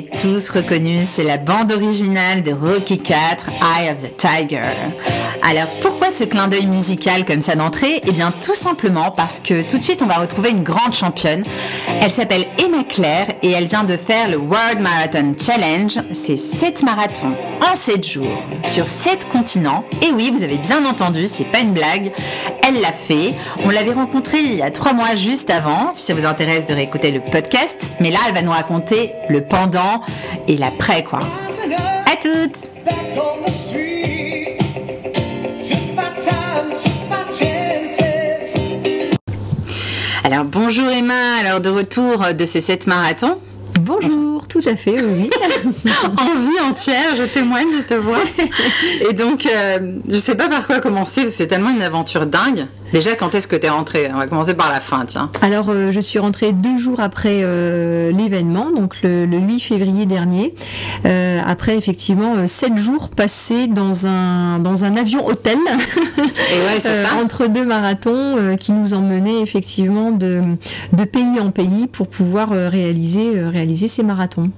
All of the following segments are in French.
tous reconnu, c'est la bande originale de Rocky 4, Eye of the Tiger. Alors pourquoi ce clin d'œil musical comme ça d'entrée? Eh bien tout simplement parce que tout de suite on va retrouver une grande championne. Elle s'appelle Emma Claire et elle vient de faire le World Marathon Challenge. C'est 7 marathons en 7 jours sur 7 continents. Et oui, vous avez bien entendu, c'est pas une blague. Elle l'a fait. On l'avait rencontrée il y a 3 mois juste avant, si ça vous intéresse de réécouter le podcast. Mais là, elle va nous raconter le pendant et l'après quoi. À toutes Alors bonjour Emma, alors de retour de ces 7 marathons. Bonjour, tout à fait, oui. en vie entière, je témoigne, je te vois. Et donc, euh, je sais pas par quoi commencer, c'est tellement une aventure dingue. Déjà, quand est-ce que tu es rentrée On va commencer par la fin, tiens. Alors, euh, je suis rentrée deux jours après euh, l'événement, donc le, 8 février dernier. Euh, après, effectivement, sept jours passés dans un, dans un avion hôtel. Et ouais, ça. entre deux marathons qui nous emmenaient effectivement de, de pays en pays pour pouvoir réaliser, réaliser ces marathons.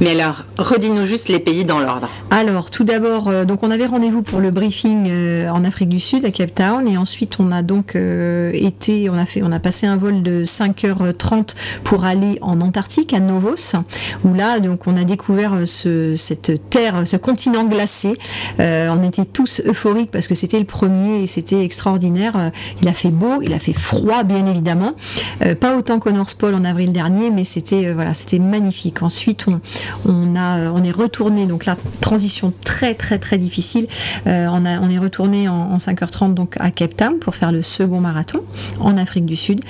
Mais alors, redis-nous juste les pays dans l'ordre. Alors, tout d'abord, donc on avait rendez-vous pour le briefing en Afrique du Sud, à Cape Town, et ensuite on a donc donc euh, été, on a fait, on a passé un vol de 5h30 pour aller en Antarctique à Novos, où là donc on a découvert euh, ce, cette terre, ce continent glacé. Euh, on était tous euphoriques parce que c'était le premier et c'était extraordinaire. Il a fait beau, il a fait froid bien évidemment, pas autant qu'au North Pole en avril dernier, mais c'était voilà, c'était magnifique. Ensuite on, on a, on est retourné donc la transition très très très difficile. on a, on est retourné en, en 5h30 donc à Cape Town pour faire le second marathon en Afrique du Sud.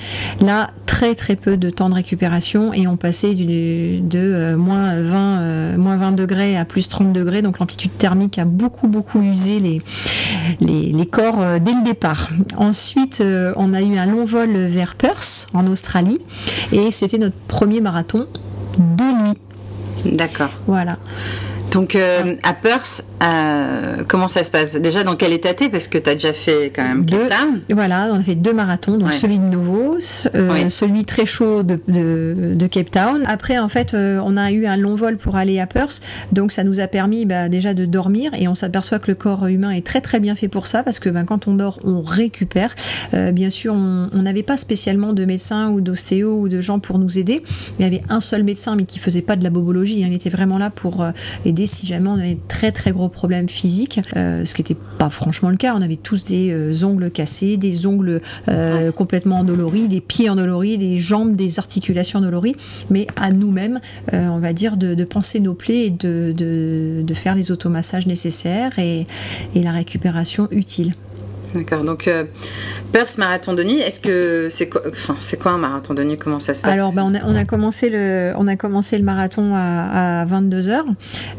Là, très très peu de temps de récupération et on passait du, de euh, moins, 20, euh, moins 20 degrés à plus 30 degrés. Donc l'amplitude thermique a beaucoup beaucoup usé les, les, corps euh, dès le départ. Ensuite, on a eu un long vol vers Perth en Australie et c'était notre premier marathon de nuit. D'accord. Voilà. Donc euh, à Perth, euh, comment ça se passe? Déjà dans quel état t'es? Parce que tu as déjà fait quand même Town. Voilà, on a fait deux marathons, donc celui de Novos, euh, celui très chaud de, de, Cape Town. Après en fait, on a eu un long vol pour aller à Perth, donc ça nous a permis bah, déjà de dormir et on s'aperçoit que le corps humain est très très bien fait pour ça parce que ben, quand on dort, on récupère. bien sûr, on n'avait pas spécialement de médecin ou d'ostéo ou de gens pour nous aider. Il y avait un seul médecin mais qui faisait pas de la bobologie, hein. il était vraiment là pour aider si jamais on avait très très gros problèmes physiques, euh, ce qui n'était pas franchement le cas. On avait tous des euh, ongles cassés, des ongles euh, complètement endoloris, des pieds endoloris, des jambes, des articulations endolories, mais à nous-mêmes, on va dire, de, penser nos plaies et de, de, faire les automassages nécessaires et, et la récupération utile. D'accord. Donc, euh, Perth marathon de nuit, est-ce que c'est quoi, un marathon de nuit Comment ça se passe? Alors, ben, on, a, commencé le, marathon à, à 22 h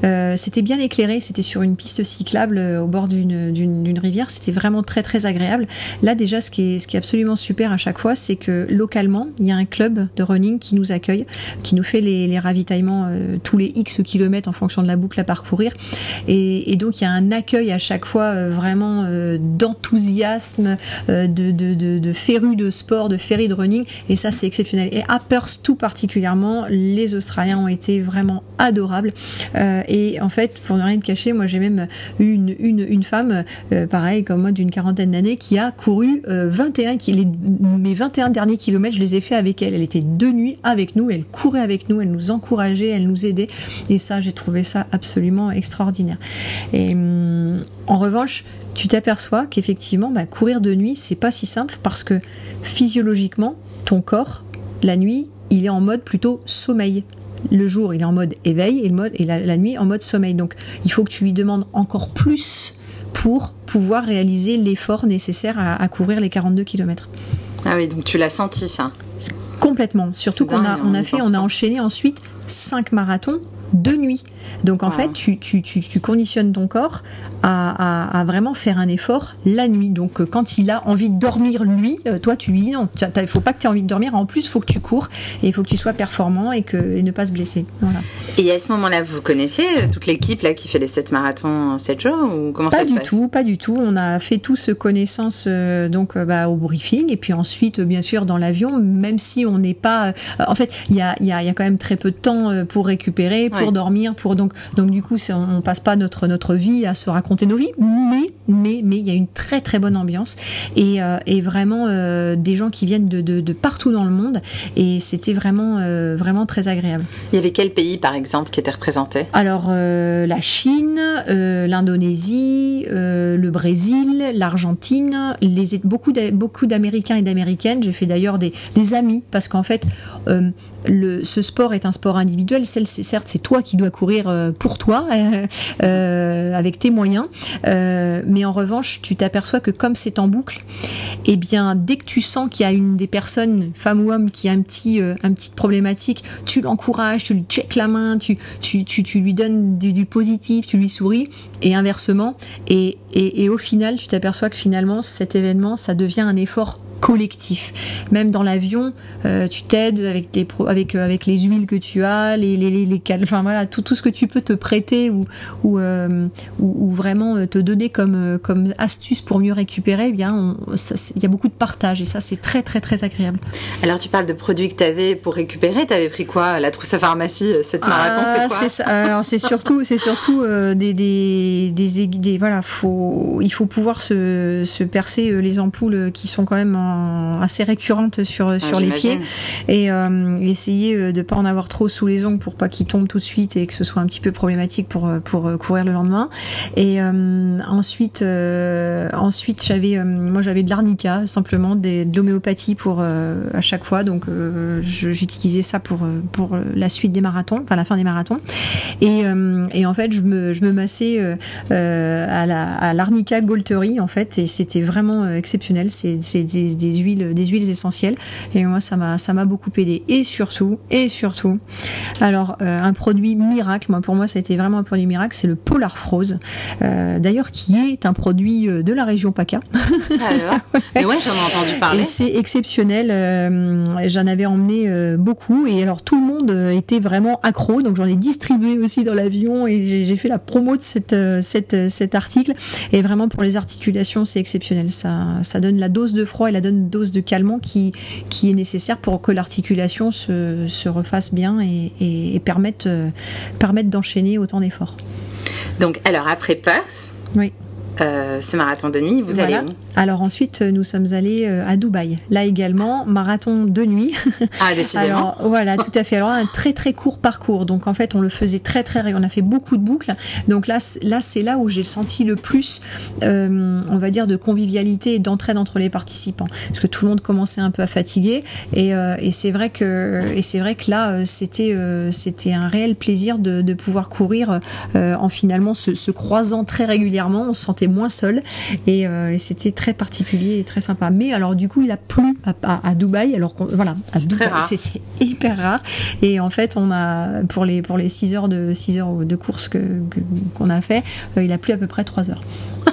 euh, c'était bien éclairé. C'était sur une piste cyclable euh, au bord d'une, rivière. C'était vraiment très très agréable. Là, déjà, ce qui est, absolument super à chaque fois, c'est que localement, il y a un club de running qui nous accueille, qui nous fait les, ravitaillements euh, tous les X kilomètres en fonction de la boucle à parcourir. Et, donc, il y a un accueil à chaque fois vraiment d'enthousiasme enthousiasme, euh, de, de, de, férus de sport, de férus de running, et ça c'est exceptionnel. Et à Perth tout particulièrement, les Australiens ont été vraiment adorables. Euh, et en fait, pour ne rien te cacher, moi j'ai même eu une, une, une femme, euh, pareil comme moi d'une quarantaine d'années, qui a couru 21 les, mes 21 derniers kilomètres, je les ai fait avec elle. Elle était de nuit avec nous, elle courait avec nous, elle nous encourageait, elle nous aidait. Et ça, j'ai trouvé ça absolument extraordinaire. Et hum, en revanche, tu t'aperçois qu'effectivement, bah, courir de nuit, c'est pas si simple parce que physiologiquement, ton corps, la nuit, il est en mode plutôt sommeil. Le jour, il est en mode éveil et, le mode, et la, nuit en mode sommeil. Donc, il faut que tu lui demandes encore plus pour pouvoir réaliser l'effort nécessaire à, courir les 42 km. Ah oui, donc tu l'as senti ça Complètement. Surtout qu'on a, on a fait, on a enchaîné ensuite 5 marathons de nuit. Donc en fait, tu, tu, tu, tu, conditionnes ton corps à, à, vraiment faire un effort la nuit. Donc euh, quand il a envie de dormir lui, euh, toi tu lui dis non, il faut pas que tu aies envie de dormir. En plus, il faut que tu cours et il faut que tu sois performant et, que, et ne pas se blesser. Voilà. Et à ce moment-là, vous connaissez euh, toute l'équipe là qui fait les 7 marathons en 7 jours ou comment pas ça se du passe tout, Pas du tout. On a fait tous connaissance euh, donc bah, au briefing et puis ensuite, bien sûr, dans l'avion, même si on n'est pas. En fait, il y a, y, a, y a, quand même très peu de temps pour récupérer, pour ouais. dormir, pour donc donc du coup, on, on passe pas notre notre vie à se raconter nos vies, mais mais mais il y a une très très bonne ambiance et, euh, et vraiment euh, des gens qui viennent de, de, de, partout dans le monde et c'était vraiment euh, vraiment très agréable. Il y avait quel pays par exemple qui était représenté? Alors la Chine, l'Indonésie, le Brésil, l'Argentine, les beaucoup beaucoup d'Américains et d'Américaines. J'ai fait d'ailleurs des, des, amis parce qu'en fait ce sport est un sport individuel. Certes, c'est toi qui dois courir pour toi, euh, avec tes moyens. Euh, mais en revanche, tu t'aperçois que comme c'est en boucle, eh bien, dès que tu sens qu'il y a une des personnes, femme ou homme, qui a un petit, euh, un petite problématique, tu l'encourages, tu lui check la main, tu lui donnes du, du, positif, tu lui souris, et inversement. Et, et, et au final, tu t'aperçois que finalement, cet événement, ça devient un effort collectif. Même dans l'avion, euh, tu t'aides avec, les avec, euh, avec les huiles que tu as, les, les, les, les enfin voilà, tout, tout ce que tu peux te prêter ou, ou, euh, ou, ou vraiment te donner comme, comme astuce pour mieux récupérer, eh bien, il y a beaucoup de partage et ça, c'est très, très, très agréable. Alors, tu parles de produits que tu avais pour récupérer. Tu avais pris quoi? La trousse à pharmacie, cette marathon, ah, c'est quoi Alors, c'est surtout, c'est surtout des, des, des, des, Voilà, faut, il faut pouvoir se, se percer les ampoules qui sont quand même en assez récurrente sur, ah, sur les pieds et euh, essayer de ne pas en avoir trop sous les ongles pour pas qu'ils tombent tout de suite et que ce soit un petit peu problématique pour, pour courir le lendemain. Et euh, ensuite, euh, ensuite j'avais moi j'avais de l'arnica simplement des, de l'homéopathie pour à chaque fois donc j'utilisais ça pour pour la suite des marathons, enfin la fin des marathons. Et, et en fait je me, je me massais à la à l'arnica Goltery en fait et c'était vraiment exceptionnel. C'est des, des huiles, des huiles essentielles. Et moi, ça m'a, ça m'a beaucoup aidé. Et surtout, et surtout, alors euh, un produit miracle. Moi, pour moi, ça a été vraiment un produit miracle. C'est le Polar Froze, euh, d'ailleurs, qui est un produit euh, de la région PACA. Ça alors Mais ouais, j'en ai entendu parler. Et c'est exceptionnel. Euh, j'en avais emmené beaucoup. Et alors, tout le monde était vraiment accro. Donc, j'en ai distribué aussi dans l'avion et j'ai, j'ai fait la promo de cette, cette, cet article. Et vraiment, pour les articulations, c'est exceptionnel. Ça, ça donne la dose de froid et la donne dose de calmant qui, qui est nécessaire pour que l'articulation se, se, refasse bien et, et, et permette, euh, permette d'enchaîner autant d'efforts. Donc, alors après Perth, oui. Euh, ce marathon de nuit, vous voilà. allez où? Alors ensuite, nous sommes allés euh, à Dubaï. Là également, marathon de nuit. Ah, décidément. Alors, voilà, tout à fait. Alors un très très court parcours. Donc en fait, on le faisait très très. On a fait beaucoup de boucles. Donc là, là c'est là où j'ai senti le plus, euh, on va dire, de convivialité et d'entraide entre les participants, parce que tout le monde commençait un peu à fatiguer. Et, euh, et c'est vrai que et c'est vrai que là, c'était c'était un réel plaisir de, de pouvoir courir en finalement se, se croisant très régulièrement. On se sentait moins seul et, euh, et c'était très particulier et très sympa. Mais alors du coup, il a plu à, à, à Dubaï. Alors voilà, à Dubaï, c'est hyper rare. Et en fait, on a pour les pour les 6 heures de 6 heures de course que qu'on a fait, euh, il a plu à peu près 3 heures.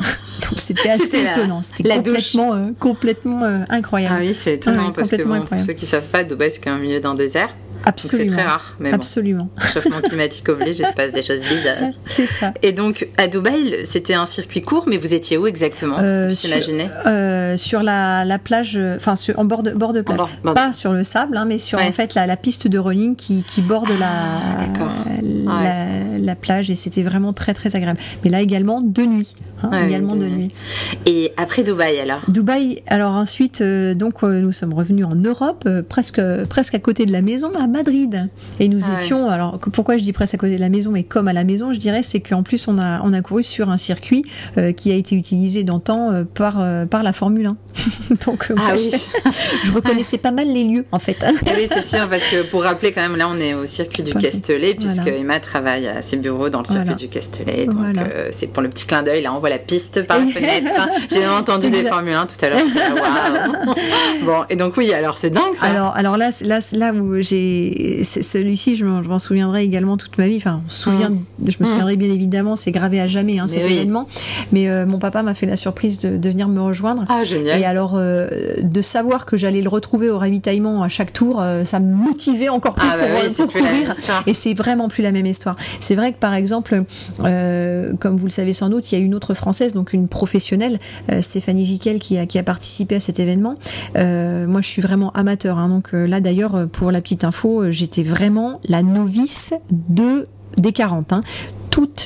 Donc c'était assez étonnant, c'était complètement, euh, complètement euh, incroyable. Ah oui, c'est étonnant ouais, parce que bon, pour ceux qui savent pas, Dubaï c'est quand même au milieu d'un désert. Absolument. C'est très rare. Mais Absolument. Bon, chauffement climatique oblige, il se passe des choses bizarres. C'est ça. Et donc, à Dubaï, c'était un circuit court, mais vous étiez où exactement euh, Imaginez sur, euh, sur la, la, plage, enfin, en bord de, bord de plage. Bord, bord. Pas sur le sable, hein, mais sur ouais. en fait la, la, piste de running qui, qui borde ah, la, ouais. la, la, plage et c'était vraiment très très agréable. Mais là également de nuit. Hein, ouais, également de, de nuit. Et après Dubaï alors? Dubaï, alors ensuite, euh, donc nous sommes revenus en Europe, euh, presque, presque à côté de la maison, Madrid. Et nous ah étions, ouais. alors pourquoi je dis presque à côté de la maison, mais comme à la maison, je dirais, c'est qu'en plus on a, on a couru sur un circuit euh, qui a été utilisé d'antan euh, par, euh, par la Formule 1. Donc ah oui. je, je, reconnaissais pas mal les lieux en fait. Ah oui, c'est sûr, parce que pour rappeler quand même, là on est au circuit du Castellet, puisque voilà. Emma travaille à ses bureaux dans le circuit du Castellet. Donc euh, c'est pour le petit clin d'œil. Là, on voit la piste par la fenêtre. J'ai entendu des Formule 1 tout à l'heure. bon, et donc oui, alors c'est dingue ça. Alors, alors là, là, là où j'ai celui-ci, je m'en souviendrai également toute ma vie. Enfin, on souviens, mm. je me mm. souviendrai bien évidemment, c'est gravé à jamais hein, cet événement. Mais euh, mon papa m'a fait la surprise de, de, venir me rejoindre. Ah, génial. Et alors, euh, de savoir que j'allais le retrouver au ravitaillement à chaque tour, ça me motivait encore plus ah, bah pour, pour courir. Et c'est vraiment plus la même histoire. C'est vrai que par exemple, euh, comme vous le savez sans doute, il y a une autre française, donc une professionnelle, euh, Stéphanie Giquel, qui a, qui a participé à cet événement. Euh, moi, je suis vraiment amateur. Hein, donc là, d'ailleurs, pour la petite info, j'étais vraiment la novice de des 40. Hein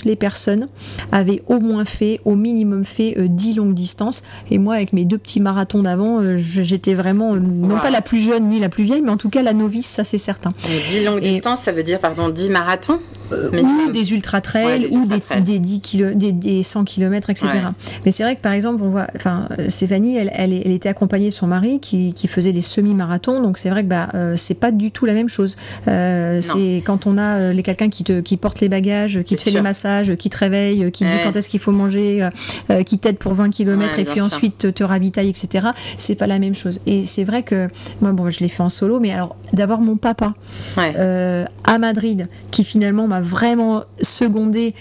toutes les personnes avaient au moins fait, au minimum fait 10 euh, longues distances. Et moi, avec mes deux petits marathons d'avant, euh, j'étais vraiment, euh, non pas la plus jeune ni la plus vieille, mais en tout cas la novice, ça c'est certain. 10 longues distances, ça veut dire, pardon, 10 marathons ou des ultra trails ou des, 10 des, 100 km, etc. Mais c'est vrai que par exemple, on voit, enfin, Stéphanie, elle, elle, était accompagnée de son mari qui, faisait des semi-marathons, donc c'est vrai que bah, c'est pas du tout la même chose. c'est quand on a les quelqu'un qui te qui porte les bagages, qui te fait les massages, qui te réveille, qui te dit quand est-ce qu'il faut manger, euh, euh, qui t'aide pour 20 km et puis ensuite te, ravitaille, etc. C'est pas la même chose. Et c'est vrai que moi, bon, je l'ai fait en solo, mais alors d'avoir mon papa euh, à Madrid qui finalement m'a vraiment secondé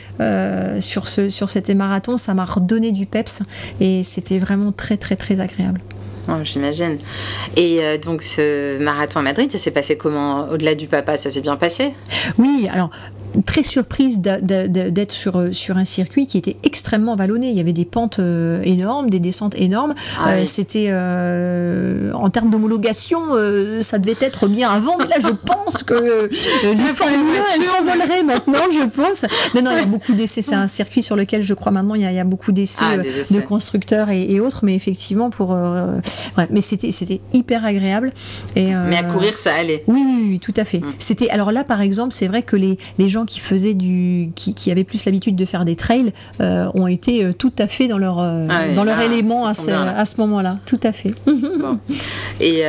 sur ce sur cet marathon, ça m'a redonné du peps et c'était vraiment très très très agréable. Oh, j'imagine. Et donc ce marathon à Madrid, ça s'est passé comment? Au-delà du papa, ça s'est bien passé? Oui, alors très surprise d'être sur, euh, sur un circuit qui était extrêmement vallonné. Il y avait des pentes euh, énormes, des descentes énormes. Ah euh, c'était en termes d'homologation, ça devait être bien avant. Mais là, je pense que les Formule 1 s'envoleraient maintenant, je pense. Non, non, il y a beaucoup d'essais. C'est un circuit sur lequel je crois maintenant il y a, il y a beaucoup d'essais ah, de constructeurs et, autres. Mais effectivement, pour ouais, mais c'était c'était hyper agréable. Et, mais à courir, ça allait. Oui, oui, oui, tout à fait. Mm. C'était alors là, par exemple, c'est vrai que les les gens qui faisaient du, qui, qui avaient plus l'habitude de faire des trails, euh, ont été euh, tout à fait dans leur, euh, ah dans leur ah, élément à ce, à ce moment-là. Tout à fait. Bon. Et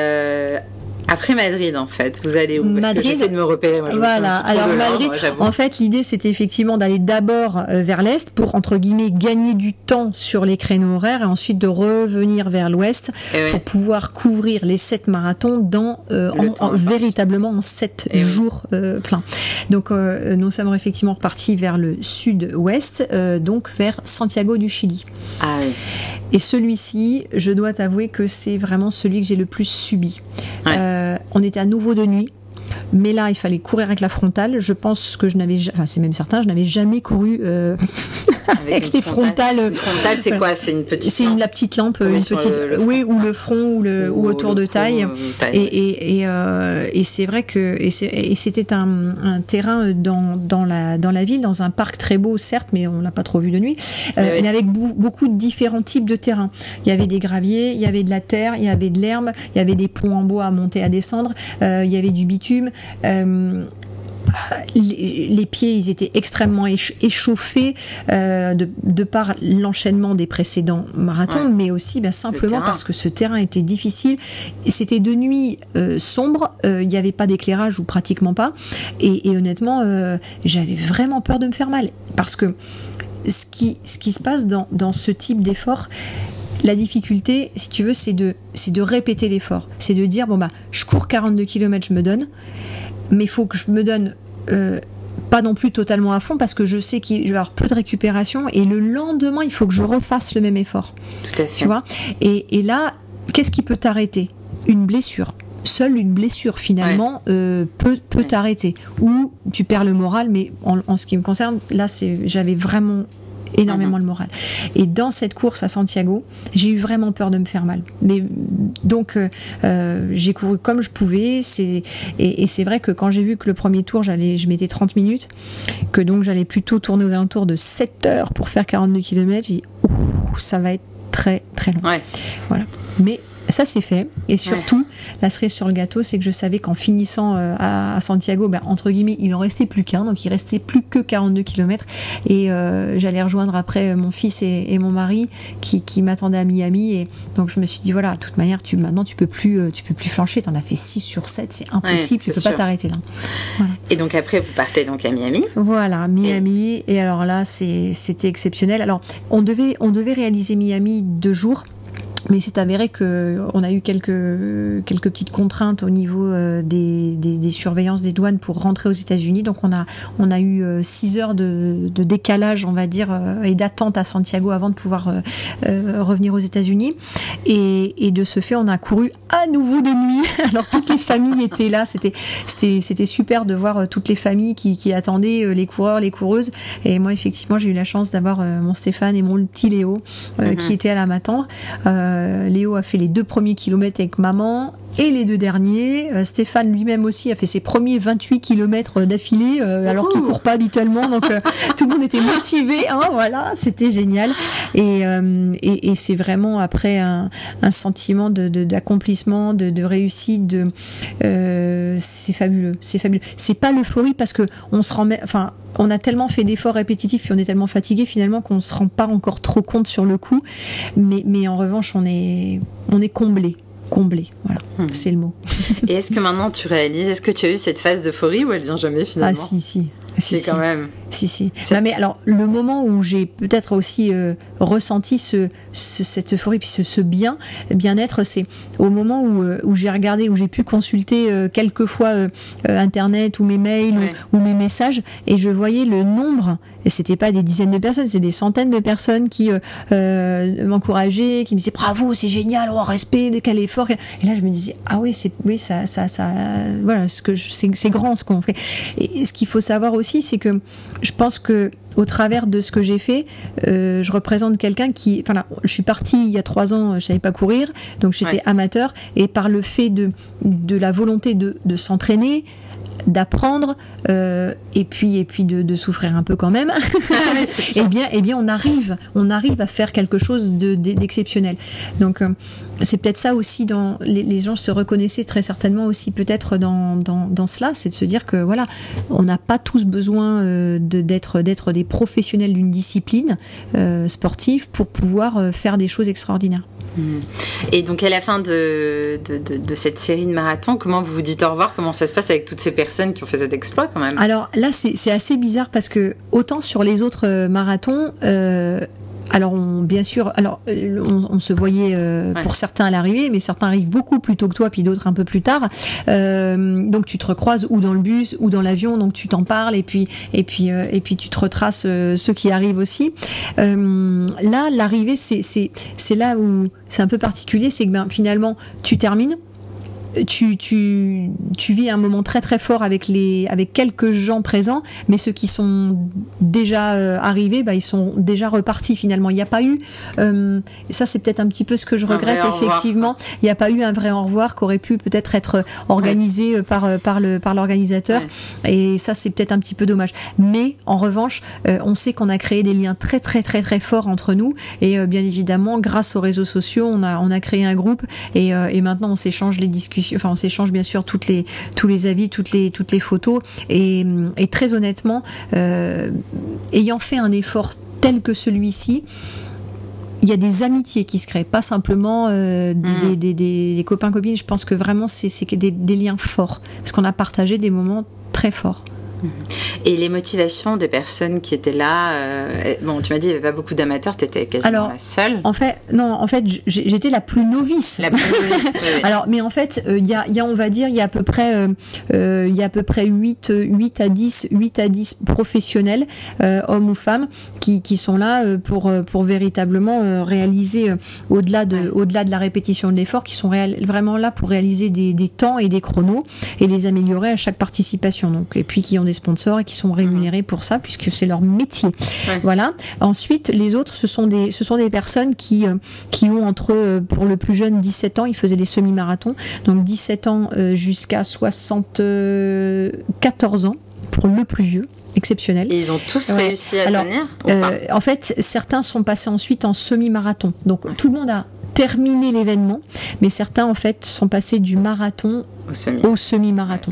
après Madrid, en fait, vous allez où? Parce Madrid, j'essaie de me repérer. Moi, voilà. Alors Madrid, en fait, l'idée c'était effectivement d'aller d'abord euh, vers l'est pour entre guillemets gagner du temps sur les créneaux horaires et ensuite de revenir vers l'ouest eh pour pouvoir couvrir les sept marathons dans euh, en, véritablement en sept eh jours euh, pleins. Donc nous sommes effectivement repartis vers le sud-ouest, donc vers Santiago du Chili. Ah, oui. Et celui-ci, je dois t'avouer que c'est vraiment celui que j'ai le plus subi. Euh, on était à nouveau de nuit. Mais là, il fallait courir avec la frontale. Je pense que je n'avais, enfin, c'est même certain, je n'avais jamais couru euh, avec, les frontales. Une frontale, c'est quoi? C'est une petite. C'est la petite lampe, une petite. oui, ou le front, ou le, ou, autour de taille. Euh, et, et, et, euh, et c'est vrai que et c'était un, un, terrain dans, dans la dans la ville, dans un parc très beau, certes, mais on l'a pas trop vu de nuit. Euh, mais avec beaucoup de différents types de terrains. Il y avait des graviers, il y avait de la terre, il y avait de l'herbe, il y avait des ponts en bois à monter, à descendre, il y avait du bitume. Euh, les, pieds, ils étaient extrêmement échauffés euh, de, par l'enchaînement des précédents marathons, mais aussi bah, simplement parce que ce terrain était difficile. C'était de nuit euh, sombre, il n'y avait pas d'éclairage ou pratiquement pas. Et, honnêtement, j'avais vraiment peur de me faire mal. Parce que ce qui, ce qui se passe dans, dans ce type d'effort, la difficulté, si tu veux, c'est de, de répéter l'effort. C'est de dire, bon, bah, je cours 42 km, je me donne, mais il faut que je me donne euh, pas non plus totalement à fond parce que je sais qu'il va y avoir peu de récupération et le lendemain, il faut que je refasse le même effort. Tout à fait. Tu vois? Et, là, qu'est-ce qui peut t'arrêter? Une blessure seule une blessure finalement euh, peut, peut t'arrêter. Ou tu perds le moral, mais en, en ce qui me concerne, là j'avais vraiment énormément le moral. Et dans cette course à Santiago, j'ai eu vraiment peur de me faire mal. Mais donc euh, euh, j'ai couru comme je pouvais. C'est et, c'est vrai que quand j'ai vu que le premier tour, j'allais, je mettais 30 minutes, que donc j'allais plutôt tourner aux alentours de 7 heures pour faire 42 km, j'ai dit ça va être très très long. Ouais. Voilà. Mais ça c'est fait. Et surtout, la cerise sur le gâteau, c'est que je savais qu'en finissant euh, à, Santiago, ben, entre guillemets, il en restait plus qu'un, donc il restait plus que 42 km. Et euh, j'allais rejoindre après mon fils et, mon mari qui, qui m'attendaient à Miami. Et donc je me suis dit, voilà, de toute manière, tu, maintenant tu peux plus, tu peux plus flancher. Tu en as fait 6 sur 7, c'est impossible, tu peux pas t'arrêter là. Et donc après, vous partez donc à Miami Voilà, Miami. Et, et alors là, c'était exceptionnel. Alors, on devait, on devait réaliser Miami deux jours. Mais c'est avéré qu'on a eu quelques, quelques petites contraintes au niveau euh, des, des, surveillances des douanes pour rentrer aux États-Unis. Donc on a, on a eu euh, six heures de, de décalage, on va dire, euh, et d'attente à Santiago avant de pouvoir revenir aux États-Unis. Et, et, de ce fait, on a couru à nouveau de nuit. Alors toutes les familles étaient là. C'était, c'était, c'était super de voir toutes les familles qui, qui attendaient les coureurs, les coureuses. Et moi, effectivement, j'ai eu la chance d'avoir mon Stéphane et mon petit Léo mm-hmm. qui étaient à la m'attendre. Euh, Léo a fait les deux premiers kilomètres avec maman et les deux derniers. Euh, Stéphane lui-même aussi a fait ses premiers 28 kilomètres d'affilée, euh, alors qu'il court pas habituellement. Donc tout le monde était motivé. Hein, voilà, c'était génial. Et, et, c'est vraiment après un, sentiment d'accomplissement, de, de, réussite. De, c'est fabuleux. C'est fabuleux. C'est pas l'euphorie parce que on se rend, enfin on a tellement fait d'efforts répétitifs puis on est tellement fatigué finalement qu'on ne se rend pas encore trop compte sur le coup. Mais, mais en revanche, on est, on est comblé. Comblé, voilà, hmm. c'est le mot. Et est-ce que maintenant tu réalises, est-ce que tu as eu cette phase d'euphorie ou elle vient jamais finalement Ah si, si. Si, quand même. Si, si. mais alors, le moment où j'ai peut-être aussi euh, ressenti ce, cette euphorie, puis ce, bien, bien-être, c'est au moment où, euh, où j'ai regardé, où j'ai pu consulter euh, quelques fois Internet ou mes mails ou, mes messages, et je voyais le nombre, et c'était pas des dizaines de personnes, c'est des centaines de personnes qui m'encourageaient, qui me disaient bravo, c'est génial, oh, respect, quel effort. Et là, je me disais, ah oui, c'est, oui, ça, ça, ça, voilà, ce que c'est grand ce qu'on fait. Et ce qu'il faut savoir aussi, c'est que je pense que au travers de ce que j'ai fait, euh, je représente quelqu'un qui, enfin là, je suis partie il y a trois ans, je savais pas courir, donc j'étais amateur, et par le fait de, de la volonté de, de s'entraîner, d'apprendre euh, et puis et puis de, souffrir un peu quand même. Et eh bien et eh bien on arrive on arrive à faire quelque chose d'exceptionnel. Donc euh, c'est peut-être ça aussi dans les, gens se reconnaissaient très certainement aussi peut-être dans, dans, cela c'est de se dire que voilà on n'a pas tous besoin euh, d'être d'être des professionnels d'une discipline sportive pour pouvoir faire des choses extraordinaires. Et donc à la fin de, de, cette série de marathons, comment vous vous dites au revoir? Comment ça se passe avec toutes ces personnes qui ont fait cet exploit quand même? Alors là, c'est assez bizarre parce que autant sur les autres euh, marathons, euh, alors, bien sûr, alors euh, on, se voyait euh, pour certains à l'arrivée, mais certains arrivent beaucoup plus tôt que toi, puis d'autres un peu plus tard. Euh, donc, tu te recroises ou dans le bus ou dans l'avion, donc tu t'en parles et puis et puis et puis tu te retraces ceux qui arrivent aussi. là, l'arrivée, c'est c'est là où c'est un peu particulier, c'est que ben, finalement tu termines tu, tu, tu vis un moment très très fort avec, les, avec quelques gens présents, mais ceux qui sont déjà euh, arrivés, bah, ils sont déjà repartis finalement. Il n'y a pas eu, euh, ça c'est peut-être un petit peu ce que je regrette effectivement, il n'y a pas eu un vrai au revoir qui aurait pu peut-être être organisé euh, par, par, le, par l'organisateur, et ça c'est peut-être un petit peu dommage. Mais en revanche, on sait qu'on a créé des liens très très très très forts entre nous, et bien évidemment, grâce aux réseaux sociaux, on a, on a créé un groupe, et, et maintenant on s'échange les discussions enfin on s'échange bien sûr toutes les, tous les avis, toutes les, toutes les photos. Et, très honnêtement, euh, ayant fait un effort tel que celui-ci, il y a des amitiés qui se créent, pas simplement euh, mm. des, des, copains copines. Je pense que vraiment c'est des liens forts, parce qu'on a partagé des moments très forts. Et les motivations des personnes qui étaient là, euh, bon, tu m'as dit il n'y avait pas beaucoup d'amateurs, tu étais quasiment Alors, la seule. En fait, non, en fait, j'étais la plus novice. La plus novice. Alors, mais en fait, euh, il y, a, y, a, on va dire, il y a à peu près, euh, il y a à peu près 8, 8 à 10, 8 à 10 professionnels, hommes ou femmes, qui, qui sont là pour, pour véritablement réaliser au-delà de, au-delà de la répétition de l'effort, qui sont vraiment là pour réaliser des, des temps et des chronos et les améliorer à chaque participation. Donc, et puis qui ont des sponsors et qui sont rémunérés pour ça puisque c'est leur métier. Voilà. Ensuite, les autres, ce sont des, ce sont des personnes qui, euh, qui ont entre, euh, pour le plus jeune, 17 ans, ils faisaient des semi-marathons, donc 17 ans euh, jusqu'à 74 ans pour le plus vieux exceptionnel. Et ils ont tous réussi à tenir En fait, certains sont passés ensuite en semi-marathon. Donc tout le monde a terminer l'événement, mais certains en fait sont passés du marathon au semi-marathon.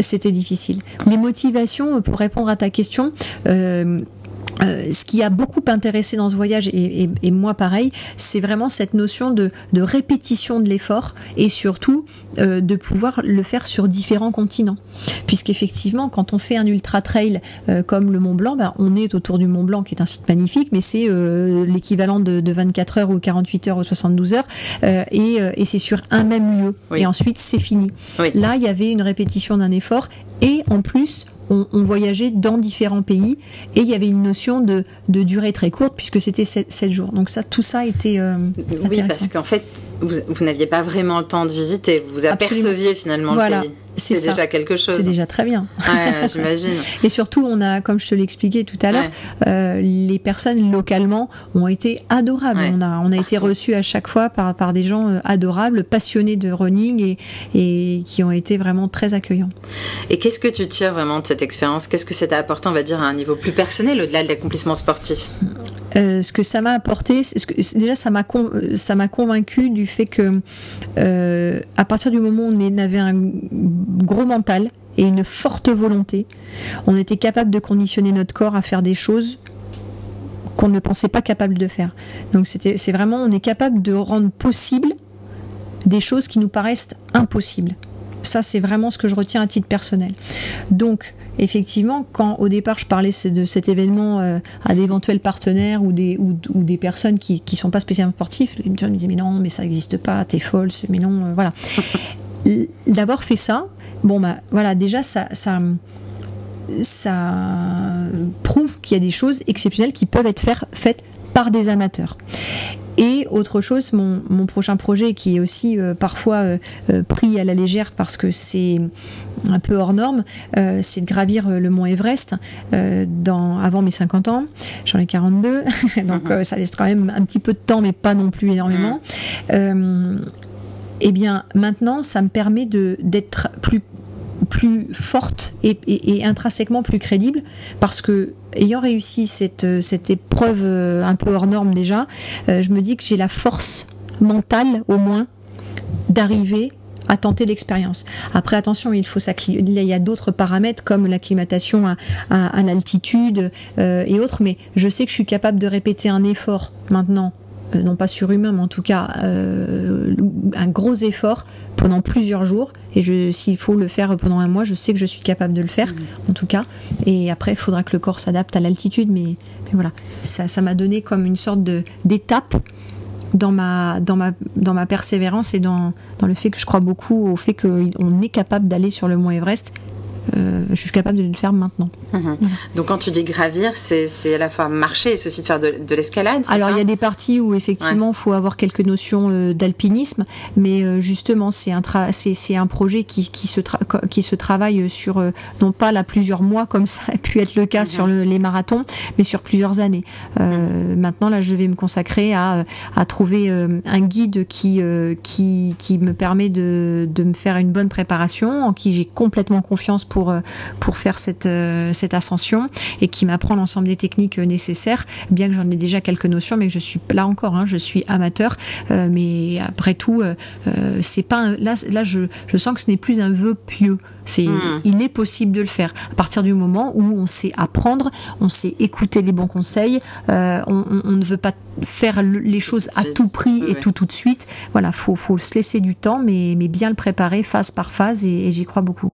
C'était difficile. Les motivations, pour répondre à ta question, euh, euh, ce qui a beaucoup intéressé dans ce voyage, et, moi pareil, c'est vraiment cette notion de, répétition de l'effort et surtout euh, de pouvoir le faire sur différents continents. Puisqu'effectivement, quand on fait un ultra trail euh, comme le Mont Blanc, ben, on est autour du Mont Blanc qui est un site magnifique, mais c'est l'équivalent de, 24 heures ou 48 heures ou 72 heures, et, c'est sur un même lieu. Et ensuite, c'est fini. Là, il y avait une répétition d'un effort, et en plus, on, voyageait dans différents pays et il y avait une notion de, durée très courte puisque c'était 7, jours. Donc ça, tout ça était euh, Oui, parce qu'en fait, vous, n'aviez pas vraiment le temps de visiter, vous aperceviez finalement le pays. C'est déjà quelque chose. C'est déjà très bien. j'imagine. Et surtout, on a, comme je te l'expliquais tout à l'heure, euh, les personnes localement ont été adorables. On a, on a été reçus à chaque fois par, par des gens euh, adorables, passionnés de running et, et qui ont été vraiment très accueillants. Et qu'est-ce que tu tires vraiment de cette expérience? Qu'est-ce que ça t'a apporté, on va dire, à un niveau plus personnel, au-delà de l'accomplissement sportif? Euh, ce que ça m'a apporté, ce que, déjà ça m'a ça m'a convaincu du fait que euh, à partir du moment où on avait un gros mental et une forte volonté, on était capable de conditionner notre corps à faire des choses qu'on ne pensait pas capable de faire. Donc c'est vraiment, on est capable de rendre possible des choses qui nous paraissent impossibles. Ça, c'est vraiment ce que je retiens à titre personnel. Donc, effectivement, quand au départ je parlais de cet événement euh, à d'éventuels partenaires ou des, ou, des personnes qui ne sont pas spécialement sportifs, ils me disaient mais non, mais ça n'existe pas, t'es folle, mais non, euh, voilà. D'avoir fait ça, bon bah voilà, déjà ça, ça, ça prouve qu'il y a des choses exceptionnelles qui peuvent être faites par des amateurs. Et autre chose, mon, prochain projet qui est aussi euh, parfois euh, euh, pris à la légère parce que c'est un peu hors norme, c'est de gravir le mont Everest dans, avant mes 50 ans. J'en ai 42, donc mhm. ça laisse quand même un petit peu de temps, mais pas non plus énormément. Eh bien, maintenant, ça me permet d'être plus plus forte et, intrinsèquement plus crédible parce que ayant réussi cette, cette épreuve euh, un peu hors norme déjà, euh, je me dis que j'ai la force mentale au moins d'arriver à tenter l'expérience. Après, attention, il faut il y a d'autres paramètres comme l'acclimatation à, l'altitude euh, et autres, mais je sais que je suis capable de répéter un effort maintenant non pas surhumain, mais en tout cas euh, un gros effort pendant plusieurs jours. Et s'il faut le faire pendant un mois, je sais que je suis capable de le faire, mmh. en tout cas. Et après, il faudra que le corps s'adapte à l'altitude, mais, voilà, ça m'a donné comme une sorte d'étape dans ma, dans, ma, dans ma persévérance et dans, dans le fait que je crois beaucoup au fait qu'on est capable d'aller sur le mont Everest euh, je suis capable de le faire maintenant. Mhm. Donc quand tu dis gravir, c'est à la fois marcher et ceci de faire de, l'escalade Alors il y a des parties où effectivement il faut avoir quelques notions euh, d'alpinisme, mais euh, justement c'est un, c'est un projet qui, qui, se qui se travaille sur non pas là plusieurs mois comme ça a pu être le cas sur mhm. les marathons, mais sur plusieurs années. Mhm. Maintenant là je vais me consacrer à, à trouver un guide qui, qui, qui me permet de, de me faire une bonne préparation, en qui j'ai complètement confiance pour pour, euh, pour faire cette, euh, cette ascension et qui m'apprend l'ensemble des techniques euh, nécessaires, bien que j'en ai déjà quelques notions, mais que je suis là encore, hein, je suis amateur, mais après tout, c'est pas là, là je, je sens que ce n'est plus un vœu pieux. C'est, hmm. Il est possible de le faire à partir du moment où on sait apprendre, on sait écouter les bons conseils, on, ne veut pas faire les choses à tout prix et tout tout de suite. Voilà, faut, faut se laisser du temps, mais, mais bien le préparer phase par phase et j'y crois beaucoup.